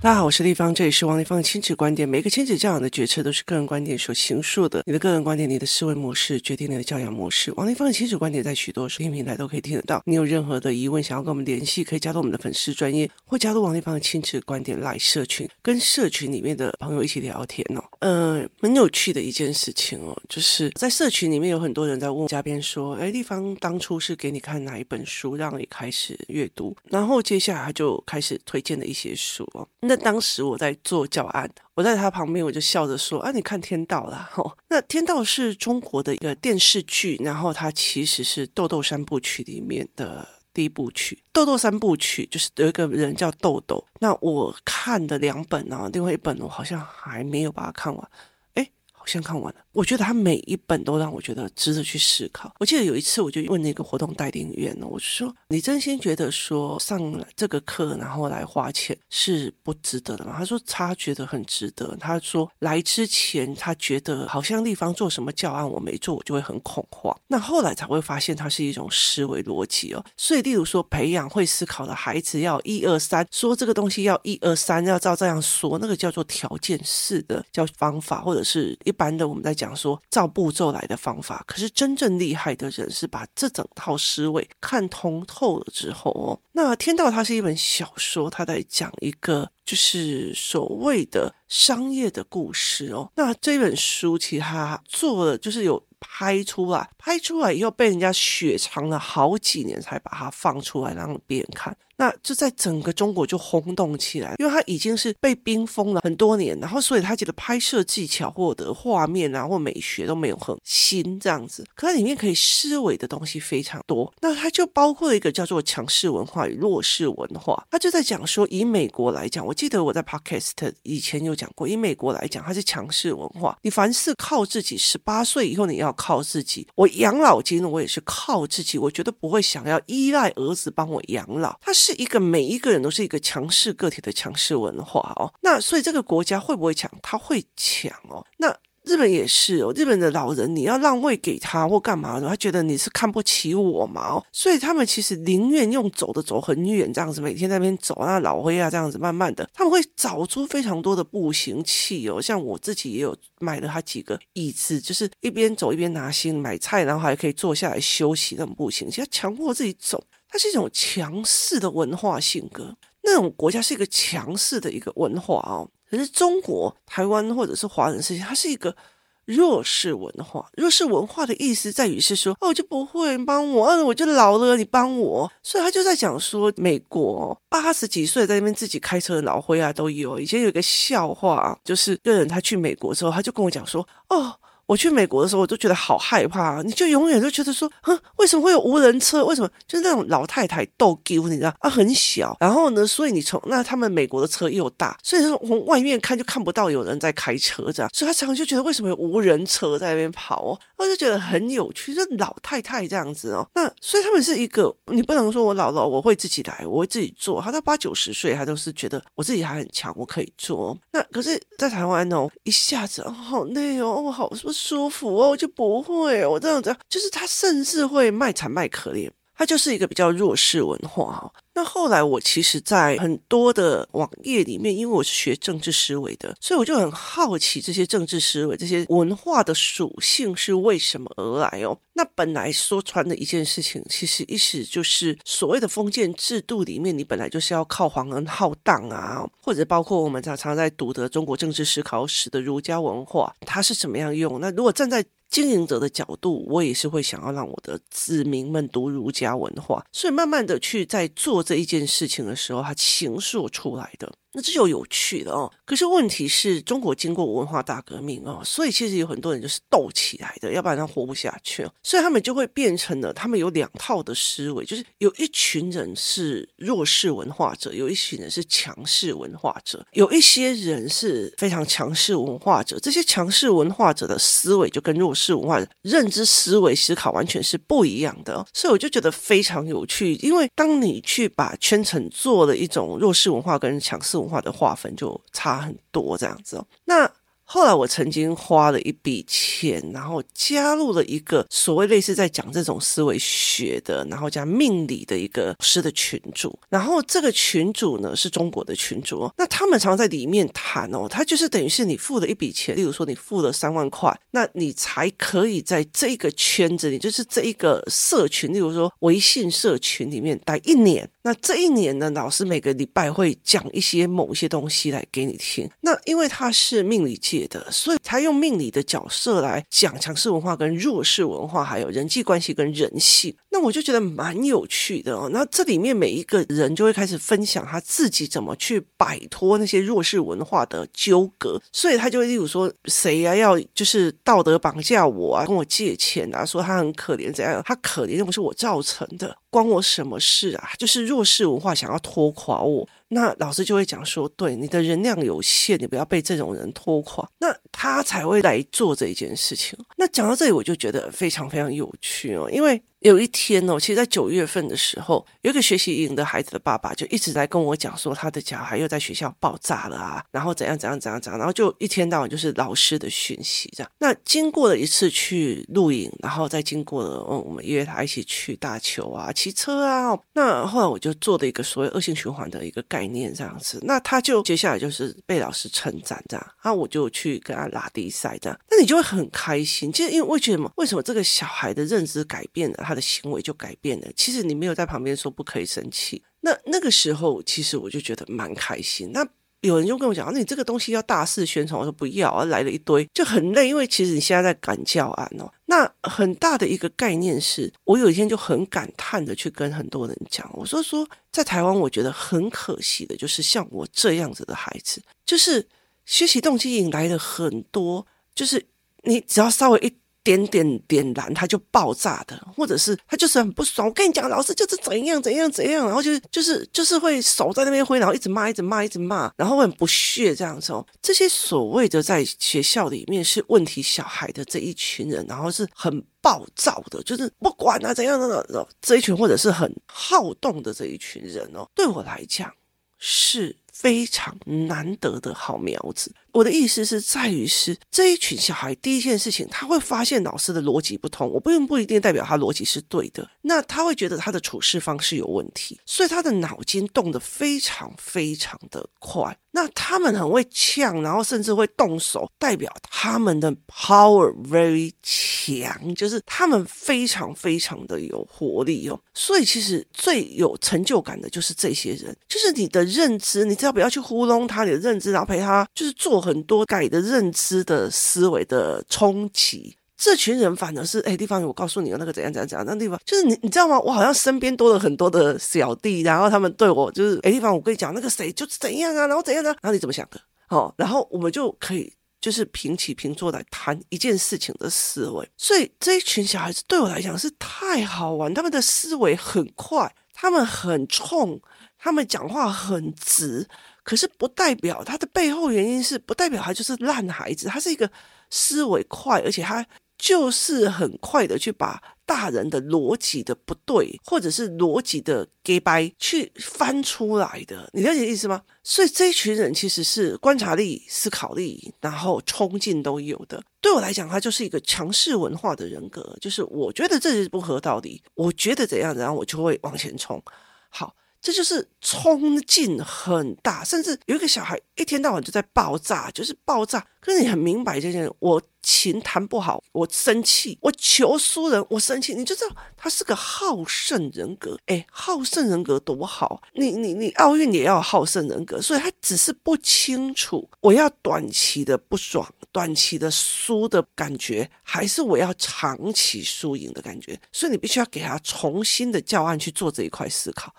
大家好，我是丽芳，这里是王立芳的亲子观点。每个亲子教养的决策都是个人观点所形塑的。你的个人观点，你的思维模式决定你的教养模式。王立芳的亲子观点在许多收听平台都可以听得到。你有任何的疑问，想要跟我们联系，可以加入我们的粉丝专业，或加入王立芳的亲子观点来社群，跟社群里面的朋友一起聊天哦。呃，很有趣的一件事情哦，就是在社群里面有很多人在问嘉宾说：“哎，丽芳当初是给你看哪一本书，让你开始阅读？”然后接下来他就开始推荐了一些书哦。那当时我在做教案，我在他旁边，我就笑着说：“啊，你看《天道》啦，哦，那《天道》是中国的一个电视剧，然后它其实是《豆豆三部曲》里面的第一部曲。《豆豆三部曲》就是有一个人叫豆豆。那我看的两本啊，另外一本我好像还没有把它看完。哎，好像看完了。我觉得他每一本都让我觉得值得去思考。我记得有一次，我就问那个活动带领员呢，我就说：“你真心觉得说上这个课，然后来花钱是不值得的吗？”他说：“他觉得很值得。”他说：“来之前他觉得好像丽芳做什么教案我没做，我就会很恐慌。那后来才会发现，它是一种思维逻辑哦。所以，例如说培养会思考的孩子，要一二三，说这个东西要一二三，要照这样说，那个叫做条件式的叫方法，或者是一般的我们在讲。”讲说照步骤来的方法，可是真正厉害的人是把这整套思维看通透了之后哦。那《天道》它是一本小说，它在讲一个就是所谓的商业的故事哦。那这本书其实它做了就是有拍出来，拍出来以后被人家雪藏了好几年才把它放出来让别人看。那就在整个中国就轰动起来，因为它已经是被冰封了很多年，然后所以他觉得拍摄技巧或者画面啊或美学都没有很新这样子，可它里面可以思维的东西非常多。那它就包括一个叫做强势文化与弱势文化，他就在讲说，以美国来讲，我记得我在 Podcast 以前有讲过，以美国来讲，它是强势文化，你凡事靠自己，十八岁以后你要靠自己，我养老金我也是靠自己，我绝对不会想要依赖儿子帮我养老，他是。是一个每一个人都是一个强势个体的强势文化哦，那所以这个国家会不会强？他会强哦。那日本也是哦，日本的老人你要让位给他或干嘛的，他觉得你是看不起我嘛哦，所以他们其实宁愿用走的走很远这样子，每天在那边走那老灰啊这样子，慢慢的他们会找出非常多的步行器哦，像我自己也有买了他几个椅子，就是一边走一边拿心买菜，然后还可以坐下来休息那种步行器，要强迫自己走。它是一种强势的文化性格，那种国家是一个强势的一个文化哦。可是中国、台湾或者是华人世界，它是一个弱势文化。弱势文化的意思在于是说，哦，我就不会帮我，嗯，我就老了，你帮我。所以他就在讲说，美国八十几岁在那边自己开车的老灰啊都有。以前有一个笑话，就是一个人他去美国之后，他就跟我讲说，哦。我去美国的时候，我就觉得好害怕。你就永远都觉得说，哼，为什么会有无人车？为什么就是那种老太太逗丢？你知道啊，很小。然后呢，所以你从那他们美国的车又大，所以说从外面看就看不到有人在开车这样。所以他常常就觉得为什么有无人车在那边跑哦？我就觉得很有趣，就老太太这样子哦。那所以他们是一个，你不能说我老了我会自己来，我会自己做。他到八九十岁，他都是觉得我自己还很强，我可以做。那可是，在台湾哦，一下子哦好累哦，我好是不是。舒服哦，我就不会，我这样子，就是他甚至会卖惨卖可怜，它就是一个比较弱势文化哈。那后来我其实，在很多的网页里面，因为我是学政治思维的，所以我就很好奇这些政治思维、这些文化的属性是为什么而来哦。那本来说穿的一件事情，其实意思就是所谓的封建制度里面，你本来就是要靠皇恩浩荡啊，或者包括我们常常在读的中国政治思考史的儒家文化，它是怎么样用？那如果站在经营者的角度，我也是会想要让我的子民们读儒家文化，所以慢慢的去在做这一件事情的时候，他形塑出来的。那这就有趣了哦。可是问题是中国经过文化大革命哦，所以其实有很多人就是斗起来的，要不然他活不下去哦。所以他们就会变成了，他们有两套的思维，就是有一群人是弱势文化者，有一群人是强势文化者。有一些人是非常强势文化者，这些强势文化者的思维就跟弱势文化认知思维思考完全是不一样的。所以我就觉得非常有趣，因为当你去把圈层做了一种弱势文化跟强势文化的划分就差很多，这样子哦。那后来我曾经花了一笔钱，然后加入了一个所谓类似在讲这种思维学的，然后加命理的一个师的群组。然后这个群组呢是中国的群组哦，那他们常常在里面谈哦，他就是等于是你付了一笔钱，例如说你付了三万块，那你才可以在这个圈子里，就是这一个社群，例如说微信社群里面待一年。那这一年呢，老师每个礼拜会讲一些某些东西来给你听。那因为他是命理界的，所以他用命理的角色来讲强势文化跟弱势文化，还有人际关系跟人性。那我就觉得蛮有趣的哦。那这里面每一个人就会开始分享他自己怎么去摆脱那些弱势文化的纠葛。所以他就例如说，谁呀、要就是道德绑架我啊，跟我借钱啊，说他很可怜怎样？他可怜又不是我造成的。关我什么事啊？就是弱势文化想要拖垮我，那老师就会讲说：对，你的能量有限，你不要被这种人拖垮，那他才会来做这一件事情。那讲到这里，我就觉得非常非常有趣哦，因为。有一天哦，其实，在九月份的时候，有一个学习营的孩子的爸爸就一直在跟我讲说，他的小孩又在学校爆炸了啊，然后怎样怎样怎样怎样，然后就一天到晚就是老师的讯息这样。那经过了一次去录影，然后再经过了，嗯，我们约他一起去打球啊、骑车啊。那后来我就做了一个所谓恶性循环的一个概概念这样子。那他就接下来就是被老师称赞这样，那我就去跟他拉低赛这样。那你就会很开心，其实因为为什么？为什么这个小孩的认知改变了？他的行为就改变了。其实你没有在旁边说不可以生气，那那个时候其实我就觉得蛮开心。那有人就跟我讲，那你这个东西要大肆宣传，我说不要，来了一堆就很累。因为其实你现在在赶教案哦，那很大的一个概念是，我有一天就很感叹的去跟很多人讲，我说说在台湾，我觉得很可惜的，就是像我这样子的孩子，就是学习动机引来了很多，就是你只要稍微一。点点点燃，他就爆炸的，或者是他就是很不爽。我跟你讲，老师就是怎样怎样怎样，然后就是就是就是会手在那边挥，然后一直骂，一直骂，一直骂，然后很不屑这样子哦。这些所谓的在学校里面是问题小孩的这一群人，然后是很暴躁的，就是不管啊怎样的这一群，或者是很好动的这一群人哦，对我来讲是非常难得的好苗子。我的意思是在于是这一群小孩，第一件事情他会发现老师的逻辑不通，我不用不一定代表他逻辑是对的，那他会觉得他的处事方式有问题，所以他的脑筋动得非常非常的快。那他们很会呛，然后甚至会动手，代表他们的 power very 强，就是他们非常非常的有活力哦。所以其实最有成就感的就是这些人，就是你的认知，你只要不要去糊弄他，你的认知，然后陪他就是做。很多改的认知的思维的冲击，这群人反而是哎，地方我告诉你那个怎样怎样怎样，那地方就是你你知道吗？我好像身边多了很多的小弟，然后他们对我就是哎，地方我跟你讲那个谁就是怎样啊，然后怎样呢？然后你怎么想的？哦，然后我们就可以就是平起平坐来谈一件事情的思维。所以这一群小孩子对我来讲是太好玩，他们的思维很快，他们很冲，他们讲话很直。可是不代表他的背后原因是不代表他就是烂孩子，他是一个思维快，而且他就是很快的去把大人的逻辑的不对，或者是逻辑的给掰去翻出来的，你了解意思吗？所以这一群人其实是观察力、思考力，然后冲劲都有的。对我来讲，他就是一个强势文化的人格，就是我觉得这是不合道理，我觉得怎样，然后我就会往前冲。好。这就是冲劲很大，甚至有一个小孩一天到晚就在爆炸，就是爆炸。可是你很明白这件事，我琴弹不好，我生气，我求输人，我生气，你就知道他是个好胜人格。哎，好胜人格多好！你你你奥运也要好胜人格，所以他只是不清楚，我要短期的不爽，短期的输的感觉，还是我要长期输赢的感觉。所以你必须要给他重新的教案去做这一块思考。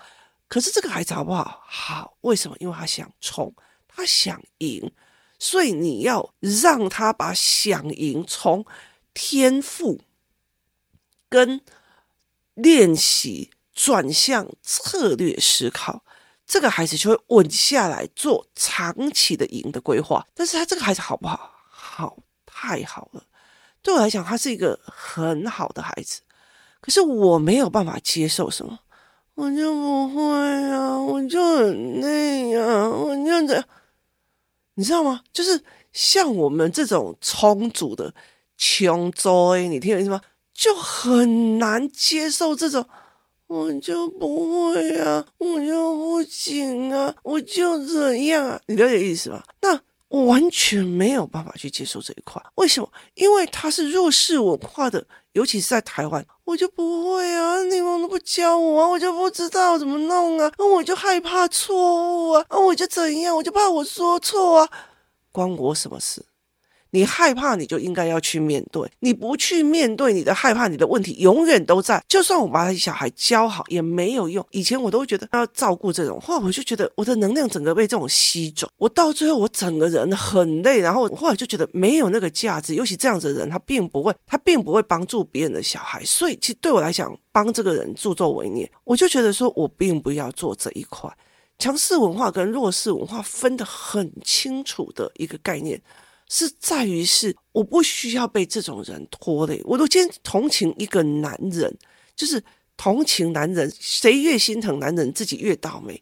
可是这个孩子好不好？好，为什么？因为他想冲，他想赢，所以你要让他把想赢从天赋跟练习转向策略思考，这个孩子就会稳下来做长期的赢的规划。但是他这个孩子好不好？好，太好了。对我来讲，他是一个很好的孩子。可是我没有办法接受什么。我就不会啊，我就很累啊，我就这样，你知道吗？就是像我们这种充足的穷追，你听我意思吗？就很难接受这种，我就不会啊，我就不行啊，我就这样啊，你了解意思吗？那。我完全没有办法去接受这一块，为什么？因为它是弱势文化的，尤其是在台湾，我就不会啊，你们都不教我啊，我就不知道怎么弄啊，那我就害怕错误啊，那我就怎样，我就怕我说错啊，关我什么事？你害怕，你就应该要去面对。你不去面对你的害怕，你的问题永远都在。就算我把小孩教好，也没有用。以前我都会觉得要照顾这种，后来我就觉得我的能量整个被这种吸走。我到最后，我整个人很累，然后后来就觉得没有那个价值。尤其这样子的人，他并不会，他并不会帮助别人的小孩。所以，其实对我来讲，帮这个人助纣为虐，我就觉得说我并不要做这一块。强势文化跟弱势文化分得很清楚的一个概念。是在于是我不需要被这种人拖累。我都今同情一个男人，就是同情男人，谁越心疼男人，自己越倒霉。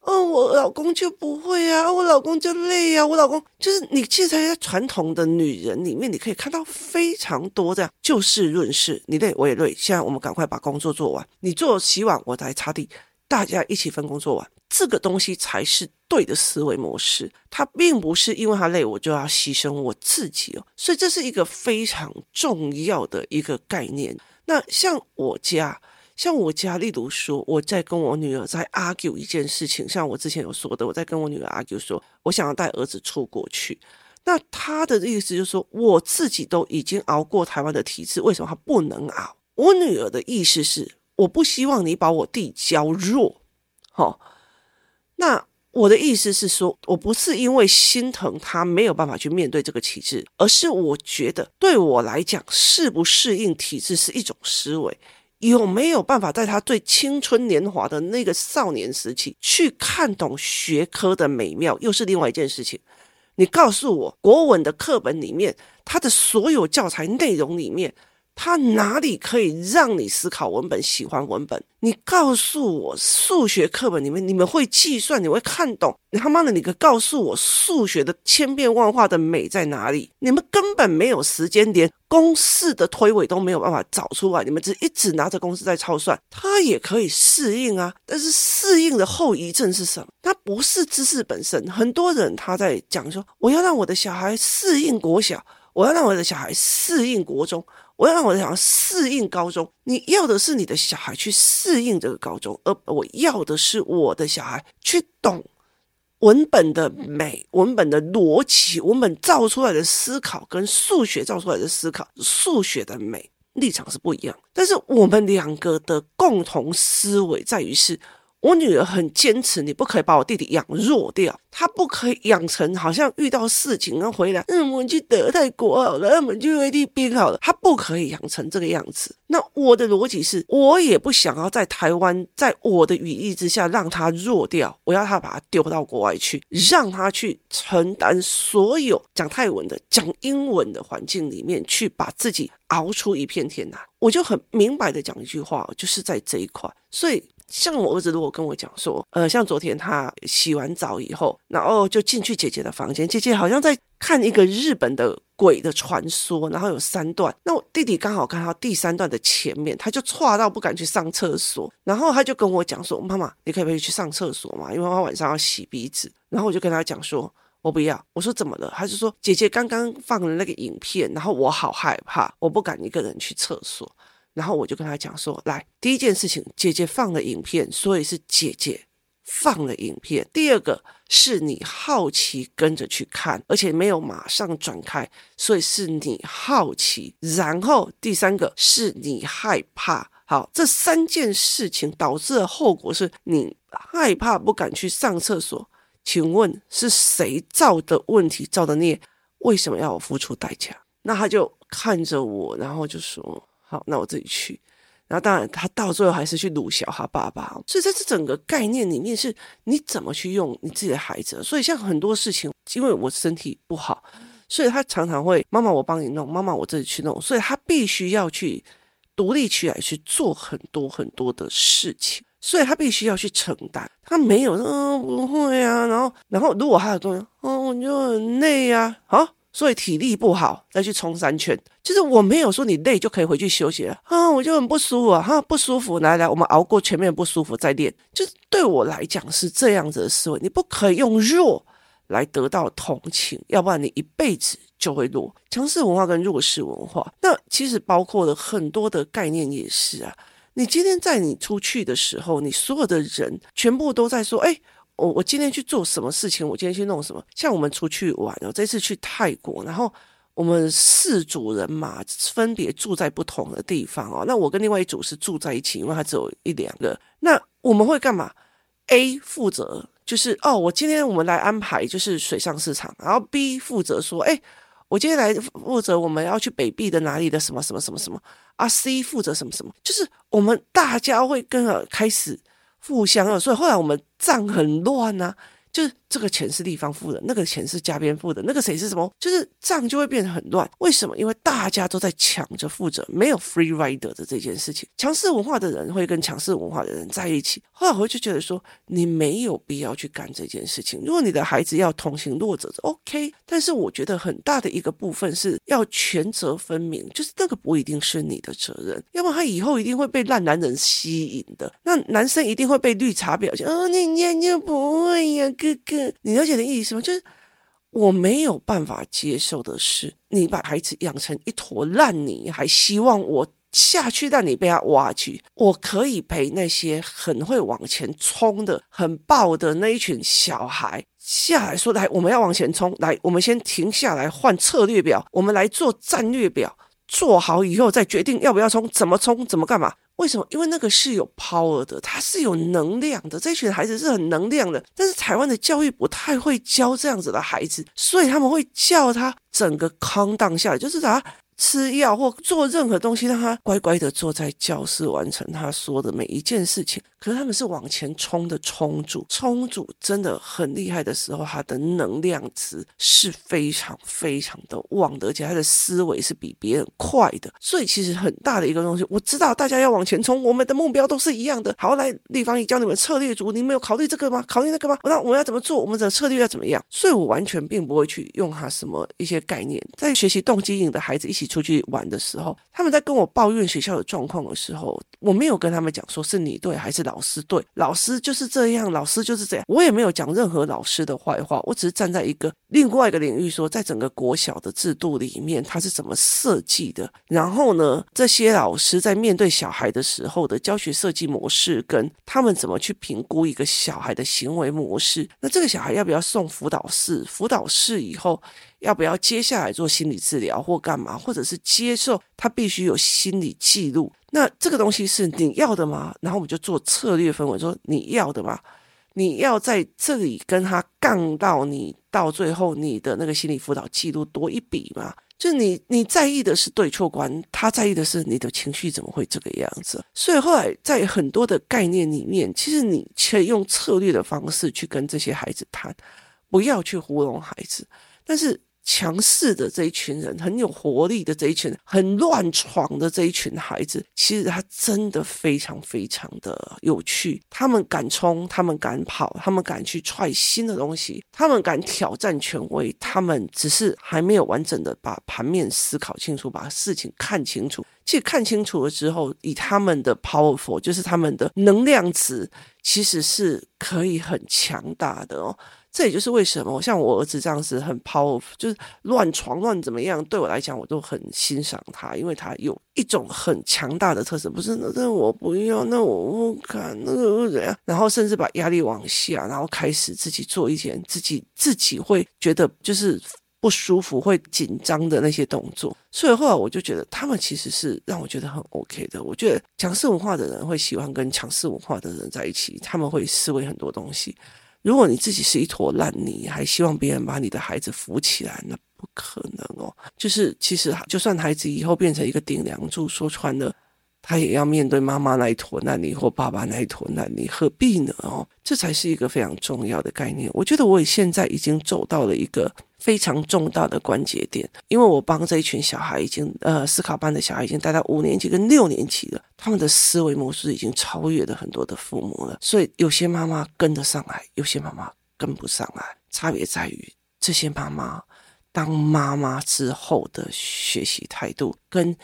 哦，我老公就不会啊，我老公就累啊，我老公就是你。其实在传统的女人里面，你可以看到非常多这样就事论事，你累我也累。现在我们赶快把工作做完，你做洗碗，我来擦地，大家一起分工做完。这个东西才是对的思维模式，它并不是因为他累我就要牺牲我自己哦，所以这是一个非常重要的一个概念。那像我家，像我家，例如说我在跟我女儿在 argue 一件事情，像我之前有说的，我在跟我女儿 argue 说，我想要带儿子出国去，那他的意思就是说，我自己都已经熬过台湾的体制，为什么他不能熬？我女儿的意思是，我不希望你把我弟教弱，齁。那我的意思是说，我不是因为心疼他没有办法去面对这个体制，而是我觉得对我来讲，适不适应体制是一种思维，有没有办法在他最青春年华的那个少年时期去看懂学科的美妙，又是另外一件事情。你告诉我，国文的课本里面，它的所有教材内容里面。他哪里可以让你思考文本、喜欢文本？你告诉我，数学课本里面你们会计算，你会看懂？你他妈的，你可告诉我数学的千变万化的美在哪里？你们根本没有时间，连公式的推诿都没有办法找出来，你们只一直拿着公式在操算。他也可以适应啊，但是适应的后遗症是什么？它不是知识本身。很多人他在讲说，我要让我的小孩适应国小，我要让我的小孩适应国中。我要让我的小孩适应高中，你要的是你的小孩去适应这个高中，而我要的是我的小孩去懂文本的美、文本的逻辑、文本造出来的思考跟数学造出来的思考、数学的美立场是不一样。但是我们两个的共同思维在于是。我女儿很坚持，你不可以把我弟弟养弱掉，他不可以养成好像遇到事情然后回来，嗯，我们去德泰国好了，那我们去菲律宾好了，他不可以养成这个样子。那我的逻辑是，我也不想要在台湾，在我的羽翼之下让他弱掉，我要他把他丢到国外去，让他去承担所有讲泰文的、讲英文的环境里面去把自己熬出一片天来。我就很明白的讲一句话，就是在这一块，所以。像我儿子如果跟我讲说，呃，像昨天他洗完澡以后，然后就进去姐姐的房间，姐姐好像在看一个日本的鬼的传说，然后有三段，那我弟弟刚好看到第三段的前面，他就剉到不敢去上厕所，然后他就跟我讲说，妈妈，你可不可以去上厕所嘛？因为他晚上要洗鼻子，然后我就跟他讲说，我不要，我说怎么了？他就说姐姐刚刚放了那个影片，然后我好害怕，我不敢一个人去厕所。然后我就跟他讲说，来，第一件事情，姐姐放了影片，所以是姐姐放了影片。第二个是你好奇跟着去看，而且没有马上转开，所以是你好奇。然后第三个是你害怕。好，这三件事情导致的后果是你害怕，不敢去上厕所。请问是谁造的问题，造的孽？为什么要我付出代价？那他就看着我，然后就说。好，那我自己去。然后当然，他到最后还是去鲁小他爸爸。所以在这整个概念里面，是你怎么去用你自己的孩子。所以像很多事情，因为我身体不好，所以他常常会妈妈我帮你弄，妈妈我自己去弄。所以他必须要去独立起来去做很多很多的事情。所以他必须要去承担。他没有，嗯，不会啊。然后，然后如果他有东西，哦，我就很累呀，啊，所以体力不好再去冲三圈。就是我没有说你累就可以回去休息了啊，我就很不舒服啊，哈，不舒服，来来，我们熬过前面不舒服再练。就是对我来讲是这样子的思维，你不可以用弱来得到同情，要不然你一辈子就会弱。强势文化跟弱势文化，那其实包括了很多的概念也是啊。你今天在你出去的时候，你所有的人全部都在说，哎。我我今天去做什么事情？我今天去弄什么？像我们出去玩哦，这次去泰国，然后我们四组人马分别住在不同的地方哦。那我跟另外一组是住在一起，因为他只有一两个。那我们会干嘛？A 负责就是哦，我今天我们来安排就是水上市场，然后 B 负责说，哎，我今天来负责我们要去北壁的哪里的什么什么什么什么啊？C 负责什么什么，就是我们大家会跟着开始。互相啊，所以后来我们账很乱呐、啊。就是这个钱是地方付的，那个钱是加边付的，那个谁是什么？就是账就会变得很乱。为什么？因为大家都在抢着负责，没有 free rider 的这件事情。强势文化的人会跟强势文化的人在一起。后来我就觉得说，你没有必要去干这件事情。如果你的孩子要同情弱者，OK。但是我觉得很大的一个部分是要权责分明，就是那个不一定是你的责任，要不然他以后一定会被烂男人吸引的。那男生一定会被绿茶婊，哦，你念就不会呀。哥哥，你了解的意思吗？就是我没有办法接受的是，你把孩子养成一坨烂泥，还希望我下去让你被他挖去。我可以陪那些很会往前冲的、很爆的那一群小孩下来说：“来，我们要往前冲，来，我们先停下来换策略表，我们来做战略表，做好以后再决定要不要冲，怎么冲，怎么干嘛。”为什么？因为那个是有 power 的，他是有能量的。这群孩子是很能量的，但是台湾的教育不太会教这样子的孩子，所以他们会叫他整个 calm down 下来，就是他。吃药或做任何东西，让他乖乖的坐在教室完成他说的每一件事情。可是他们是往前冲的冲主，冲主真的很厉害的时候，他的能量值是非常非常的旺的，而且他的思维是比别人快的。所以其实很大的一个东西，我知道大家要往前冲，我们的目标都是一样的。好，来，立方体教你们策略组，你们有考虑这个吗？考虑那个吗？那我们要怎么做？我们的策略要怎么样？所以我完全并不会去用他什么一些概念，在学习动机营的孩子一起。出去玩的时候，他们在跟我抱怨学校的状况的时候，我没有跟他们讲说是你对还是老师对，老师就是这样，老师就是这样，我也没有讲任何老师的坏话，我只是站在一个另外一个领域说，在整个国小的制度里面，它是怎么设计的，然后呢，这些老师在面对小孩的时候的教学设计模式，跟他们怎么去评估一个小孩的行为模式，那这个小孩要不要送辅导室？辅导室以后。要不要接下来做心理治疗或干嘛，或者是接受他必须有心理记录？那这个东西是你要的吗？然后我们就做策略分，我说你要的吗？你要在这里跟他杠到你到最后你的那个心理辅导记录多一笔吗？就你你在意的是对错观，他在意的是你的情绪怎么会这个样子？所以后来在很多的概念里面，其实你可以用策略的方式去跟这些孩子谈，不要去糊弄孩子，但是。强势的这一群人，很有活力的这一群人，很乱闯的这一群孩子，其实他真的非常非常的有趣。他们敢冲，他们敢跑，他们敢去踹新的东西，他们敢挑战权威。他们只是还没有完整的把盘面思考清楚，把事情看清楚。其实看清楚了之后，以他们的 powerful，就是他们的能量值，其实是可以很强大的哦。这也就是为什么，像我儿子这样子很 powerful，就是乱闯乱怎么样，对我来讲我都很欣赏他，因为他有一种很强大的特色。不是，那那我不要，那我不敢，那个怎样？然后甚至把压力往下，然后开始自己做一件自己自己会觉得就是不舒服、会紧张的那些动作。所以后来我就觉得，他们其实是让我觉得很 OK 的。我觉得强势文化的人会喜欢跟强势文化的人在一起，他们会思维很多东西。如果你自己是一坨烂泥，还希望别人把你的孩子扶起来，那不可能哦。就是其实，就算孩子以后变成一个顶梁柱，说穿了，他也要面对妈妈那一坨烂泥或爸爸那一坨烂泥，何必呢？哦，这才是一个非常重要的概念。我觉得我现在已经走到了一个。非常重大的关节点，因为我帮这一群小孩已经，呃，思考班的小孩已经带到五年级跟六年级了，他们的思维模式已经超越了很多的父母了，所以有些妈妈跟得上来，有些妈妈跟不上来，差别在于这些妈妈当妈妈之后的学习态度，跟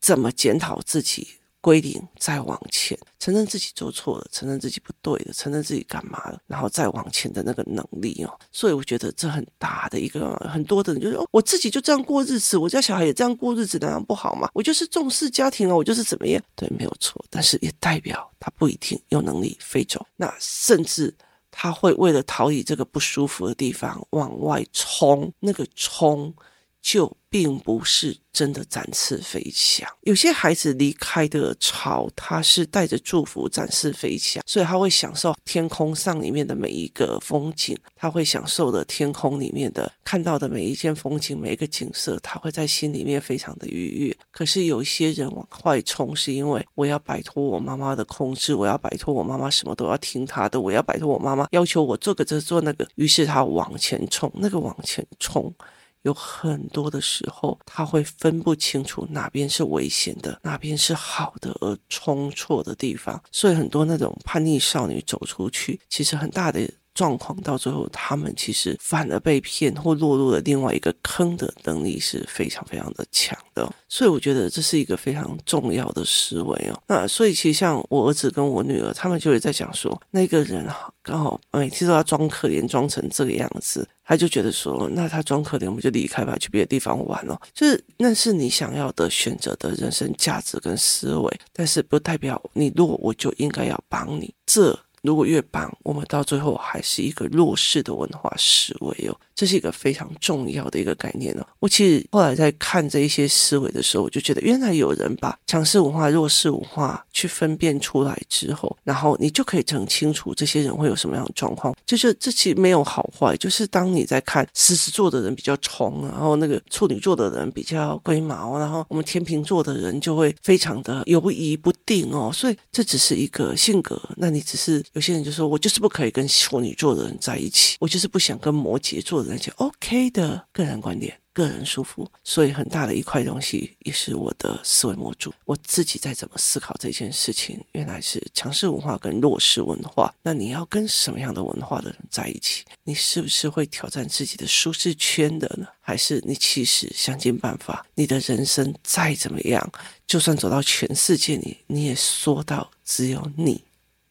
怎么检讨自己。归零，再往前，承认自己做错了，承认自己不对的，承认自己干嘛了，然后再往前的那个能力哦。所以我觉得这很大的一个，很多的人就是哦我自己就这样过日子，我家小孩也这样过日子，难道不好吗？我就是重视家庭啊，我就是怎么样？对，没有错。但是也代表他不一定有能力飞走，那甚至他会为了逃离这个不舒服的地方往外冲，那个冲。就并不是真的展翅飞翔。有些孩子离开的巢，他是带着祝福展翅飞翔，所以他会享受天空上里面的每一个风景，他会享受的天空里面的看到的每一件风景、每一个景色，他会在心里面非常的愉悦。可是有一些人往外冲，是因为我要摆脱我妈妈的控制，我要摆脱我妈妈什么都要听她的，我要摆脱我妈妈要求我做个这做那个，于是他往前冲，那个往前冲。有很多的时候，他会分不清楚哪边是危险的，哪边是好的，而冲错的地方。所以很多那种叛逆少女走出去，其实很大的状况，到最后他们其实反而被骗或落入了另外一个坑的能力是非常非常的强的。所以我觉得这是一个非常重要的思维哦。那所以其实像我儿子跟我女儿，他们就会在讲说，那个人哈，刚好每次都要装可怜，装成这个样子。他就觉得说，那他装可怜，我们就离开吧，去别的地方玩了。就是那是你想要的选择的人生价值跟思维，但是不代表你弱，我就应该要帮你。这。如果越帮，我们到最后还是一个弱势的文化思维哦，这是一个非常重要的一个概念哦。我其实后来在看这一些思维的时候，我就觉得原来有人把强势文化、弱势文化去分辨出来之后，然后你就可以整清楚这些人会有什么样的状况。就是这其实没有好坏，就是当你在看狮子座的人比较冲，然后那个处女座的人比较龟毛，然后我们天秤座的人就会非常的犹疑不定哦。所以这只是一个性格，那你只是。有些人就说，我就是不可以跟处女座的人在一起，我就是不想跟摩羯座而且。OK 的个人观点，个人舒服。所以很大的一块东西也是我的思维模组。我自己在怎么思考这件事情，原来是强势文化跟弱势文化。那你要跟什么样的文化的人在一起？你是不是会挑战自己的舒适圈的呢？还是你其实想尽办法？你的人生再怎么样，就算走到全世界里，你也说到只有你。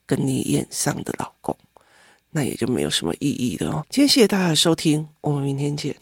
跟你眼上的老公，那也就没有什么意义的哦。今天谢谢大家的收听，我们明天见。